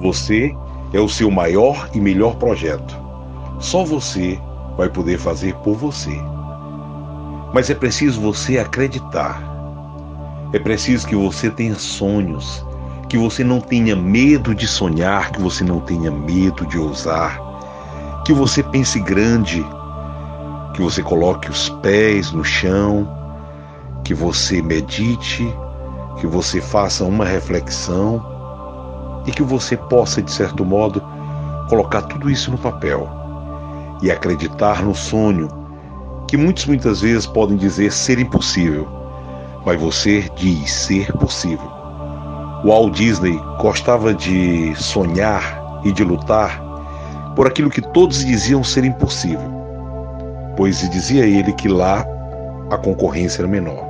Você é o seu maior e melhor projeto. Só você vai poder fazer por você. Mas é preciso você acreditar. É preciso que você tenha sonhos, que você não tenha medo de sonhar, que você não tenha medo de ousar, que você pense grande, que você coloque os pés no chão, que você medite, que você faça uma reflexão e que você possa, de certo modo, colocar tudo isso no papel e acreditar no sonho que muitos muitas vezes podem dizer ser impossível, mas você diz ser possível. Walt Disney gostava de sonhar e de lutar por aquilo que todos diziam ser impossível, pois dizia ele que lá a concorrência era menor.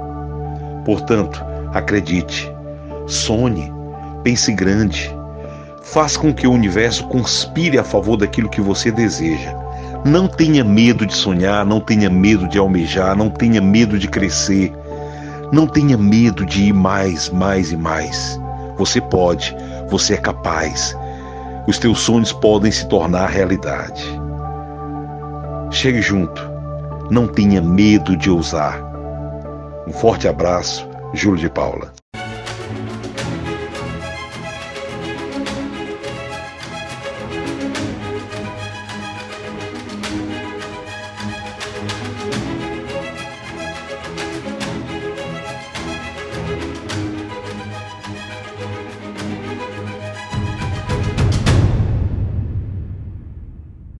Portanto, acredite, sonhe, pense grande, faça com que o universo conspire a favor daquilo que você deseja. Não tenha medo de sonhar, não tenha medo de almejar, não tenha medo de crescer, não tenha medo de ir mais, mais e mais. Você pode, você é capaz. Os teus sonhos podem se tornar realidade. Chegue junto, não tenha medo de ousar. Um forte abraço, Júlio de Paula.